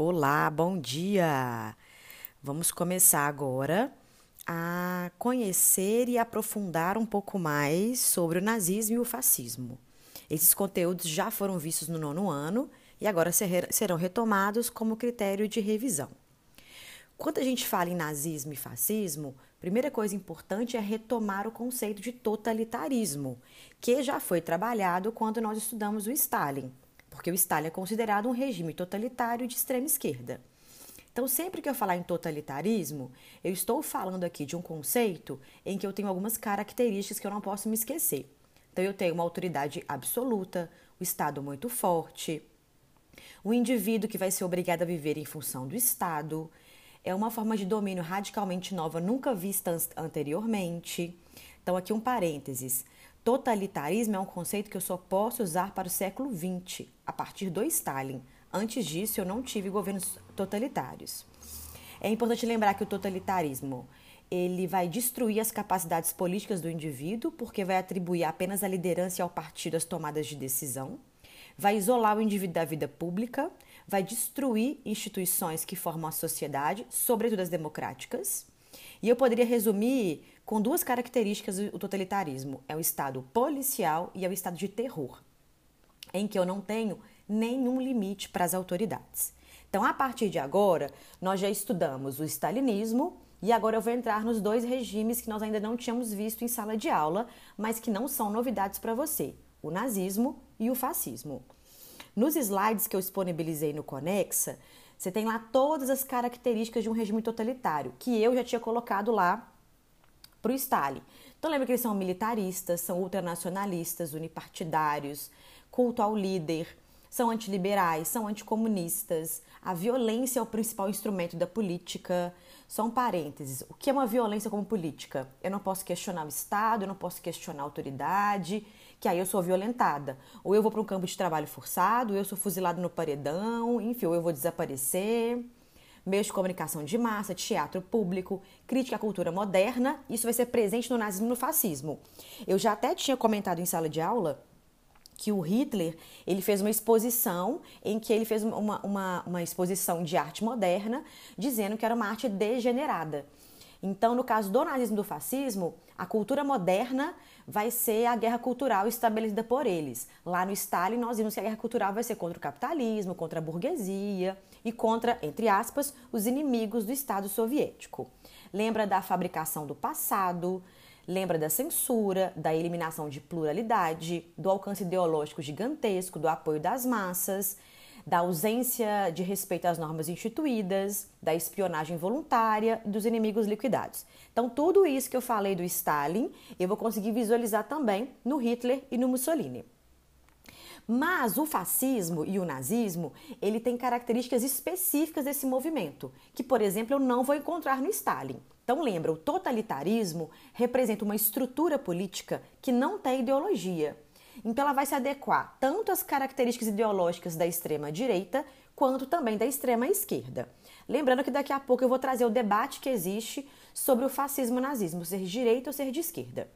Olá, bom dia! Vamos começar agora a conhecer e aprofundar um pouco mais sobre o nazismo e o fascismo. Esses conteúdos já foram vistos no nono ano e agora serão retomados como critério de revisão. Quando a gente fala em nazismo e fascismo, primeira coisa importante é retomar o conceito de totalitarismo, que já foi trabalhado quando nós estudamos o Stalin, porque o Stalin é considerado um regime totalitário de extrema esquerda. Então, sempre que eu falar em totalitarismo, eu estou falando aqui de um conceito em que eu tenho algumas características que eu não posso me esquecer. Então, eu tenho uma autoridade absoluta, o Estado muito forte, o indivíduo que vai ser obrigado a viver em função do Estado, é uma forma de domínio radicalmente nova, nunca vista anteriormente. Então, aqui um parênteses. Totalitarismo é um conceito que eu só posso usar para o século XX, a partir do Stalin. Antes disso, eu não tive governos totalitários. É importante lembrar que o totalitarismo ele vai destruir as capacidades políticas do indivíduo, porque vai atribuir apenas à liderança e ao partido as tomadas de decisão, vai isolar o indivíduo da vida pública, vai destruir instituições que formam a sociedade, sobretudo as democráticas. E eu poderia resumir com duas características o totalitarismo: é o estado policial e é o estado de terror, em que eu não tenho nenhum limite para as autoridades. Então, a partir de agora, nós já estudamos o stalinismo e agora eu vou entrar nos dois regimes que nós ainda não tínhamos visto em sala de aula, mas que não são novidades para você: o nazismo e o fascismo. Nos slides que eu disponibilizei no Conexa, você tem lá todas as características de um regime totalitário, que eu já tinha colocado lá para o Stalin. Então lembra que eles são militaristas, são ultranacionalistas, unipartidários, culto ao líder, são antiliberais, são anticomunistas. A violência é o principal instrumento da política. Só um parênteses: o que é uma violência como política? Eu não posso questionar o Estado, eu não posso questionar a autoridade, que aí eu sou violentada. Ou eu vou para um campo de trabalho forçado, eu sou fuzilado no paredão, enfim, ou eu vou desaparecer. Meios de comunicação de massa, teatro público, crítica à cultura moderna, isso vai ser presente no nazismo e no fascismo. Eu já até tinha comentado em sala de aula que o Hitler ele fez uma exposição em que ele fez uma, uma, uma exposição de arte moderna, dizendo que era uma arte degenerada. Então, no caso do nazismo e do fascismo, a cultura moderna vai ser a guerra cultural estabelecida por eles. Lá no Stalin, nós vimos que a guerra cultural vai ser contra o capitalismo, contra a burguesia e contra, entre aspas, os inimigos do Estado soviético. Lembra da fabricação do passado, lembra da censura, da eliminação de pluralidade, do alcance ideológico gigantesco, do apoio das massas da ausência de respeito às normas instituídas, da espionagem voluntária dos inimigos liquidados. Então, tudo isso que eu falei do Stalin, eu vou conseguir visualizar também no Hitler e no Mussolini. Mas o fascismo e o nazismo, ele tem características específicas desse movimento, que, por exemplo, eu não vou encontrar no Stalin. Então lembra, o totalitarismo representa uma estrutura política que não tem ideologia, então ela vai se adequar tanto às características ideológicas da extrema direita quanto também da extrema esquerda. Lembrando que daqui a pouco eu vou trazer o debate que existe sobre o fascismo nazismo, ser de direita ou ser de esquerda.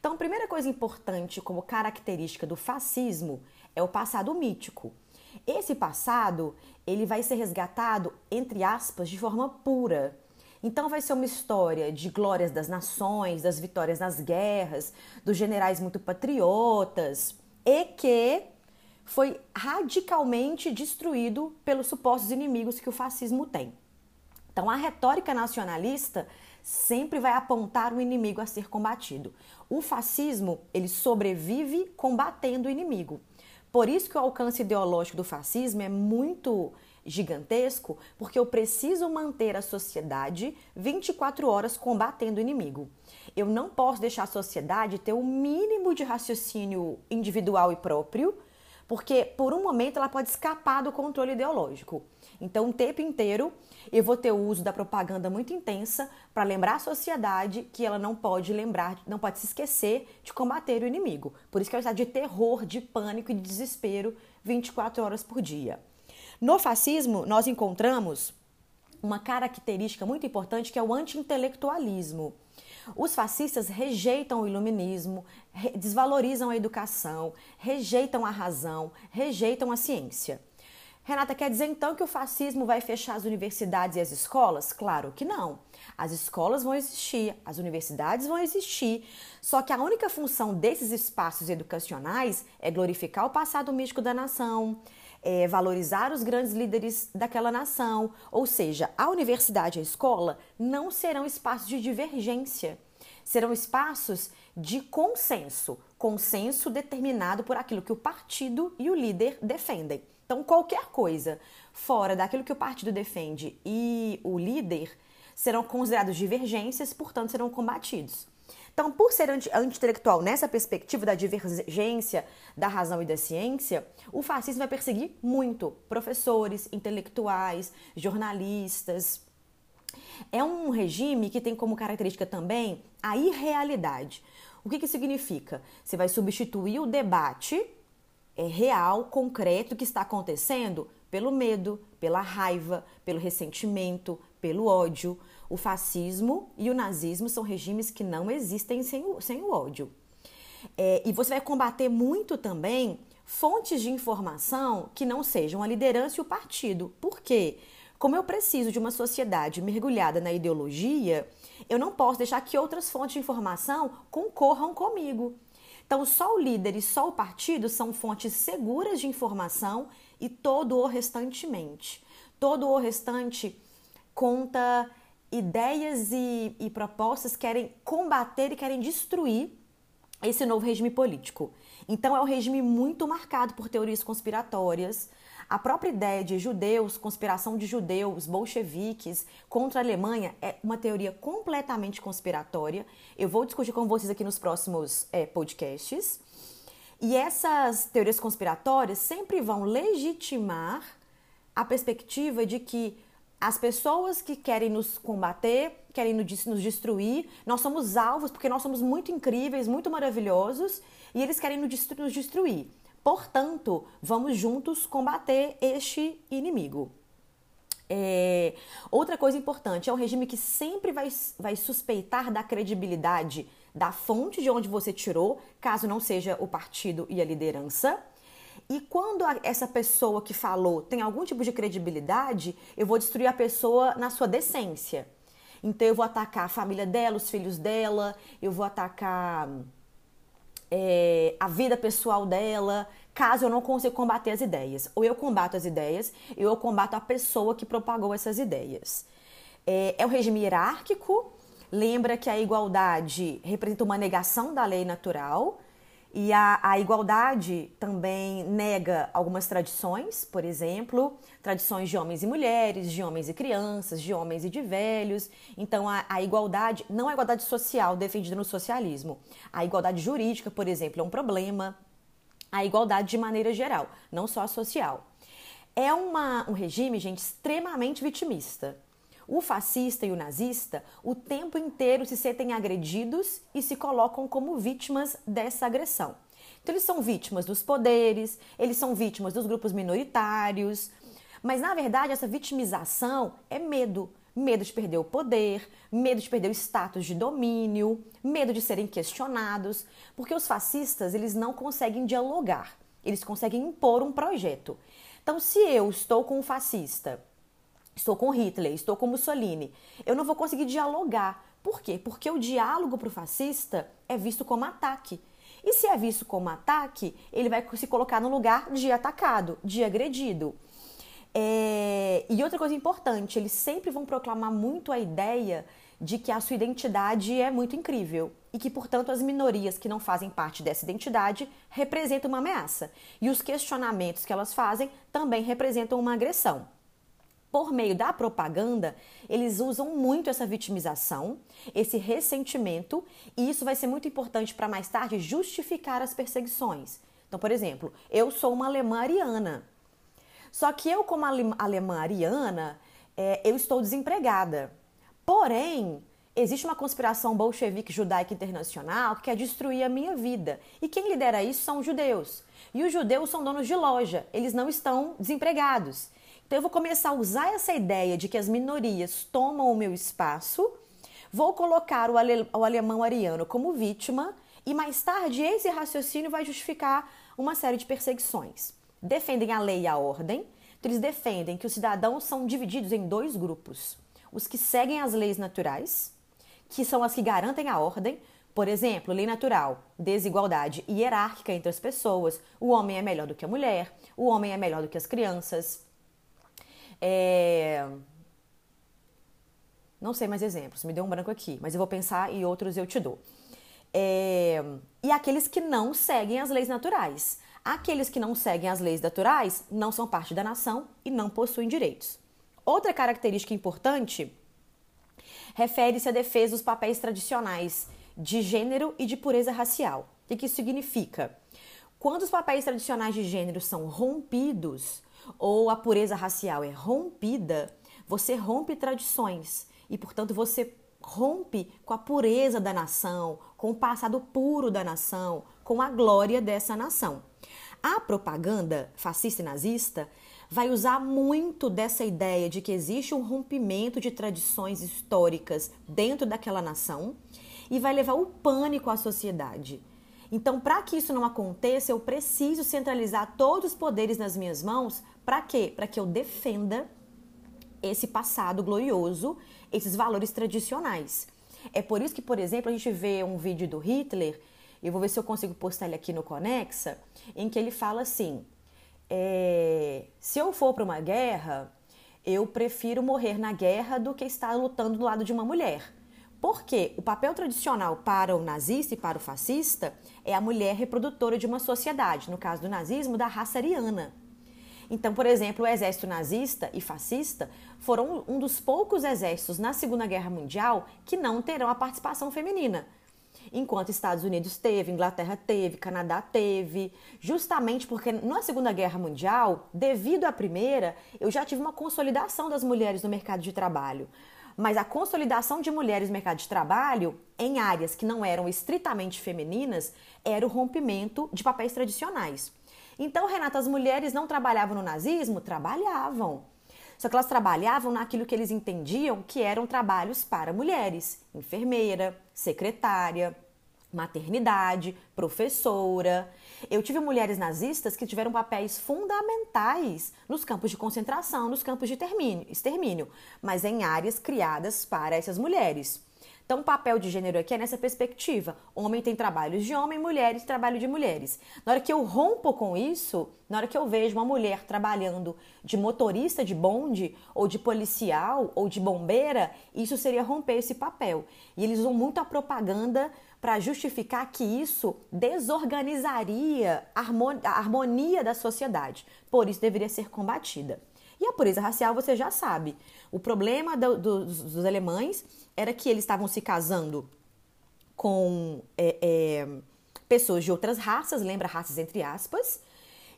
Então, a primeira coisa importante como característica do fascismo é o passado mítico. Esse passado, ele vai ser resgatado entre aspas de forma pura. Então vai ser uma história de glórias das nações, das vitórias nas guerras, dos generais muito patriotas e que foi radicalmente destruído pelos supostos inimigos que o fascismo tem. Então a retórica nacionalista sempre vai apontar o inimigo a ser combatido. O fascismo, ele sobrevive combatendo o inimigo. Por isso que o alcance ideológico do fascismo é muito gigantesco, porque eu preciso manter a sociedade 24 horas combatendo o inimigo. Eu não posso deixar a sociedade ter o mínimo de raciocínio individual e próprio, porque por um momento ela pode escapar do controle ideológico. Então, o tempo inteiro eu vou ter o uso da propaganda muito intensa para lembrar a sociedade que ela não pode lembrar, não pode se esquecer de combater o inimigo. Por isso que é um estado de terror, de pânico e de desespero 24 horas por dia. No fascismo, nós encontramos uma característica muito importante que é o anti-intelectualismo. Os fascistas rejeitam o iluminismo, desvalorizam a educação, rejeitam a razão, rejeitam a ciência. Renata, quer dizer então que o fascismo vai fechar as universidades e as escolas? Claro que não. As escolas vão existir, as universidades vão existir, só que a única função desses espaços educacionais é glorificar o passado místico da nação, é valorizar os grandes líderes daquela nação. Ou seja, a universidade e a escola não serão espaços de divergência, serão espaços de consenso consenso determinado por aquilo que o partido e o líder defendem. Então, qualquer coisa fora daquilo que o partido defende e o líder serão considerados divergências, portanto, serão combatidos. Então, por ser anti-intelectual nessa perspectiva da divergência da razão e da ciência, o fascismo vai perseguir muito professores, intelectuais, jornalistas. É um regime que tem como característica também a irrealidade. O que, que significa? Você vai substituir o debate é, real, concreto que está acontecendo pelo medo, pela raiva, pelo ressentimento, pelo ódio. O fascismo e o nazismo são regimes que não existem sem o, sem o ódio. É, e você vai combater muito também fontes de informação que não sejam a liderança e o partido. Por quê? Como eu preciso de uma sociedade mergulhada na ideologia, eu não posso deixar que outras fontes de informação concorram comigo. Então, só o líder e só o partido são fontes seguras de informação e todo o restantemente. Todo o restante conta ideias e, e propostas que querem combater e querem destruir esse novo regime político. Então, é um regime muito marcado por teorias conspiratórias, a própria ideia de judeus, conspiração de judeus, bolcheviques contra a Alemanha é uma teoria completamente conspiratória. Eu vou discutir com vocês aqui nos próximos é, podcasts. E essas teorias conspiratórias sempre vão legitimar a perspectiva de que as pessoas que querem nos combater, querem nos destruir, nós somos alvos porque nós somos muito incríveis, muito maravilhosos e eles querem nos destruir. Portanto, vamos juntos combater este inimigo. É, outra coisa importante, é um regime que sempre vai, vai suspeitar da credibilidade da fonte de onde você tirou, caso não seja o partido e a liderança. E quando essa pessoa que falou tem algum tipo de credibilidade, eu vou destruir a pessoa na sua decência. Então eu vou atacar a família dela, os filhos dela, eu vou atacar é, a vida pessoal dela, caso eu não consiga combater as ideias. Ou eu combato as ideias, ou eu combato a pessoa que propagou essas ideias. É, é o regime hierárquico, lembra que a igualdade representa uma negação da lei natural. E a, a, igualdade também nega algumas tradições, por exemplo, tradições de homens e mulheres, de homens e crianças, de homens e de velhos. Então, a, a igualdade, não a igualdade social defendida no socialismo, a igualdade jurídica, por exemplo, é um problema. A igualdade de maneira geral, não só a social. É uma, um regime, gente, extremamente vitimista. O fascista e o nazista o tempo inteiro se sentem agredidos e se colocam como vítimas dessa agressão. Então, eles são vítimas dos poderes, eles são vítimas dos grupos minoritários, mas na verdade essa vitimização é medo. Medo de perder o poder, medo de perder o status de domínio, medo de serem questionados, porque os fascistas eles não conseguem dialogar, eles conseguem impor um projeto. Então, se eu estou com um fascista estou com Hitler, estou com Mussolini, eu não vou conseguir dialogar. Por quê? Porque o diálogo para o fascista é visto como ataque. E se é visto como ataque, ele vai se colocar no lugar de atacado, de agredido. É... E outra coisa importante, eles sempre vão proclamar muito a ideia de que a sua identidade é muito incrível e que, portanto, as minorias que não fazem parte dessa identidade representam uma ameaça. E os questionamentos que elas fazem também representam uma agressão por meio da propaganda, eles usam muito essa vitimização, esse ressentimento, e isso vai ser muito importante para mais tarde justificar as perseguições. Então, por exemplo, eu sou uma alemã ariana. Só que eu, como alemã ariana, é, eu estou desempregada. Porém, existe uma conspiração bolchevique judaica internacional que quer destruir a minha vida. E quem lidera isso são os judeus. E os judeus são donos de loja, eles não estão desempregados. Então eu vou começar a usar essa ideia de que as minorias tomam o meu espaço, vou colocar o, ale, o alemão ariano como vítima e mais tarde esse raciocínio vai justificar uma série de perseguições. Defendem a lei e a ordem, Então, eles defendem que os cidadãos são divididos em dois grupos: os que seguem as leis naturais, que são as que garantem a ordem, por exemplo, lei natural, desigualdade hierárquica entre as pessoas, o homem é melhor do que a mulher, o homem é melhor do que as crianças. É... Não sei mais exemplos, me deu um branco aqui, mas eu vou pensar e outros eu te dou. É... E aqueles que não seguem as leis naturais. Aqueles que não seguem as leis naturais não são parte da nação e não possuem direitos. Outra característica importante refere-se à defesa dos papéis tradicionais de gênero e de pureza racial. O que isso significa? Quando os papéis tradicionais de gênero são rompidos ou a pureza racial é rompida, você rompe tradições e, portanto, você rompe com a pureza da nação, com o passado puro da nação, com a glória dessa nação. A propaganda fascista e nazista vai usar muito dessa ideia de que existe um rompimento de tradições históricas dentro daquela nação e vai levar o pânico à sociedade. Então, para que isso não aconteça, eu preciso centralizar todos os poderes nas minhas mãos. Para quê? Para que eu defenda esse passado glorioso, esses valores tradicionais. É por isso que, por exemplo, a gente vê um vídeo do Hitler, eu vou ver se eu consigo postar ele aqui no Conexa, em que ele fala assim: é, se eu for para uma guerra, eu prefiro morrer na guerra do que estar lutando do lado de uma mulher. Porque o papel tradicional para o nazista e para o fascista é a mulher reprodutora de uma sociedade, no caso do nazismo, da raça ariana. Então, por exemplo, o exército nazista e fascista foram um dos poucos exércitos na Segunda Guerra Mundial que não terão a participação feminina. Enquanto Estados Unidos teve, Inglaterra teve, Canadá teve, justamente porque na Segunda Guerra Mundial, devido à primeira, eu já tive uma consolidação das mulheres no mercado de trabalho mas a consolidação de mulheres no mercado de trabalho em áreas que não eram estritamente femininas era o rompimento de papéis tradicionais. Então, Renata, as mulheres não trabalhavam no nazismo? Trabalhavam. Só que elas trabalhavam naquilo que eles entendiam que eram trabalhos para mulheres: enfermeira, secretária, maternidade, professora. Eu tive mulheres nazistas que tiveram papéis fundamentais nos campos de concentração, nos campos de extermínio, mas em áreas criadas para essas mulheres. Então, o papel de gênero aqui é nessa perspectiva. Homem tem trabalhos de homem, mulheres trabalho de mulheres. Na hora que eu rompo com isso, na hora que eu vejo uma mulher trabalhando de motorista de bonde, ou de policial, ou de bombeira, isso seria romper esse papel. E eles usam muito a propaganda para justificar que isso desorganizaria a harmonia da sociedade. Por isso deveria ser combatida. E a pureza racial você já sabe. O problema do, do, dos alemães era que eles estavam se casando com é, é, pessoas de outras raças, lembra raças entre aspas,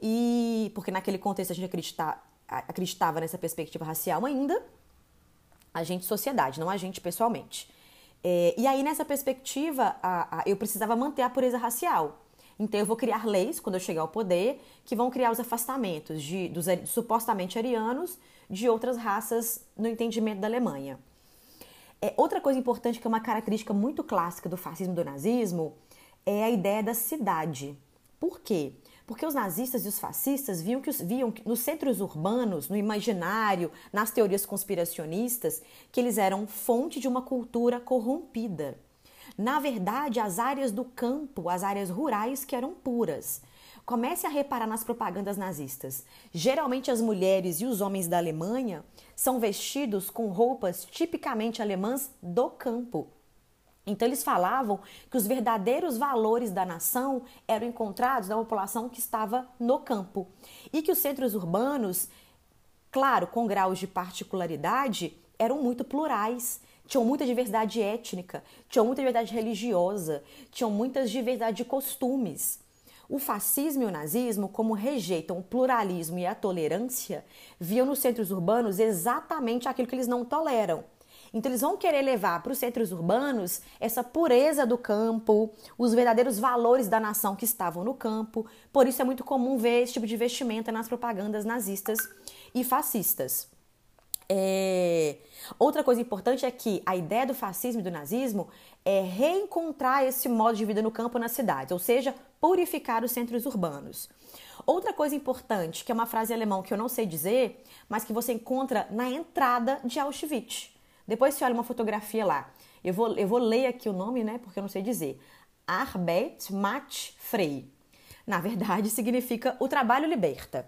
e porque naquele contexto a gente acredita, acreditava nessa perspectiva racial ainda, a gente sociedade, não a gente pessoalmente. É, e aí, nessa perspectiva, a, a, eu precisava manter a pureza racial. Então, eu vou criar leis, quando eu chegar ao poder, que vão criar os afastamentos de, dos supostamente arianos de outras raças no entendimento da Alemanha. É, outra coisa importante, que é uma característica muito clássica do fascismo e do nazismo, é a ideia da cidade. Por quê? Porque os nazistas e os fascistas viam que, viam que nos centros urbanos, no imaginário, nas teorias conspiracionistas, que eles eram fonte de uma cultura corrompida. Na verdade, as áreas do campo, as áreas rurais que eram puras. Comece a reparar nas propagandas nazistas. Geralmente as mulheres e os homens da Alemanha são vestidos com roupas tipicamente alemãs do campo. Então eles falavam que os verdadeiros valores da nação eram encontrados na população que estava no campo e que os centros urbanos, claro, com graus de particularidade, eram muito plurais, tinham muita diversidade étnica, tinham muita diversidade religiosa, tinham muitas diversidade de costumes. O fascismo e o nazismo, como rejeitam o pluralismo e a tolerância, viam nos centros urbanos exatamente aquilo que eles não toleram então, eles vão querer levar para os centros urbanos essa pureza do campo, os verdadeiros valores da nação que estavam no campo. Por isso, é muito comum ver esse tipo de vestimenta nas propagandas nazistas e fascistas. É... Outra coisa importante é que a ideia do fascismo e do nazismo é reencontrar esse modo de vida no campo nas cidades, ou seja, purificar os centros urbanos. Outra coisa importante, que é uma frase alemã que eu não sei dizer, mas que você encontra na entrada de Auschwitz. Depois você olha uma fotografia lá. Eu vou, eu vou ler aqui o nome, né? Porque eu não sei dizer. Arbeit macht frei. Na verdade, significa o trabalho liberta.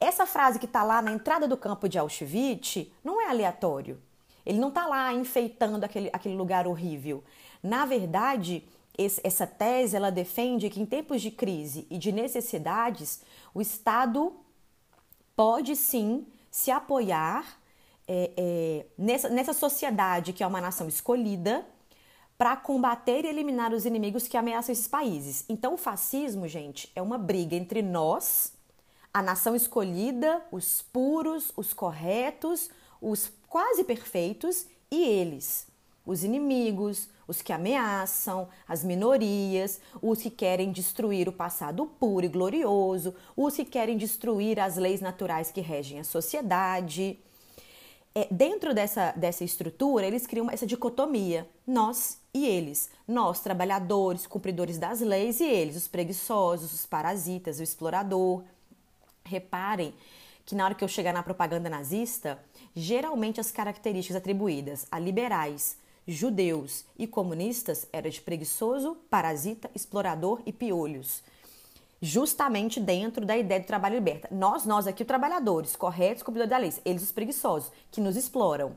Essa frase que está lá na entrada do campo de Auschwitz não é aleatório. Ele não está lá enfeitando aquele, aquele lugar horrível. Na verdade, esse, essa tese ela defende que em tempos de crise e de necessidades, o Estado pode sim se apoiar é, é, nessa, nessa sociedade que é uma nação escolhida para combater e eliminar os inimigos que ameaçam esses países. Então, o fascismo, gente, é uma briga entre nós, a nação escolhida, os puros, os corretos, os quase perfeitos e eles, os inimigos, os que ameaçam, as minorias, os que querem destruir o passado puro e glorioso, os que querem destruir as leis naturais que regem a sociedade. É, dentro dessa, dessa estrutura, eles criam essa dicotomia, nós e eles. Nós, trabalhadores, cumpridores das leis, e eles, os preguiçosos, os parasitas, o explorador. Reparem que na hora que eu chegar na propaganda nazista, geralmente as características atribuídas a liberais, judeus e comunistas eram de preguiçoso, parasita, explorador e piolhos. Justamente dentro da ideia do trabalho liberta. Nós, nós aqui, trabalhadores, corretos, cumpridores da lei, eles os preguiçosos, que nos exploram.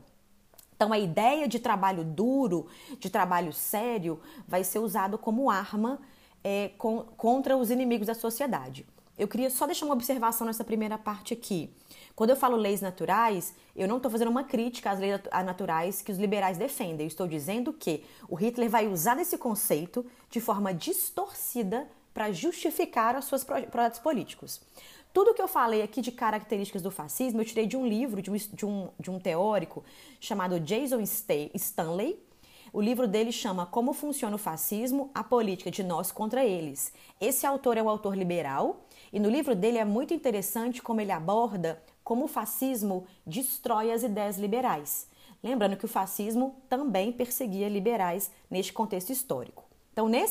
Então, a ideia de trabalho duro, de trabalho sério, vai ser usado como arma é, com, contra os inimigos da sociedade. Eu queria só deixar uma observação nessa primeira parte aqui. Quando eu falo leis naturais, eu não estou fazendo uma crítica às leis naturais que os liberais defendem. Eu estou dizendo que o Hitler vai usar esse conceito de forma distorcida para justificar os seus projetos políticos. Tudo que eu falei aqui de características do fascismo eu tirei de um livro de um, de um, de um teórico chamado Jason Stanley. O livro dele chama Como Funciona o Fascismo, a Política de Nós contra Eles. Esse autor é um autor liberal e no livro dele é muito interessante como ele aborda como o fascismo destrói as ideias liberais. Lembrando que o fascismo também perseguia liberais neste contexto histórico. Então, nesse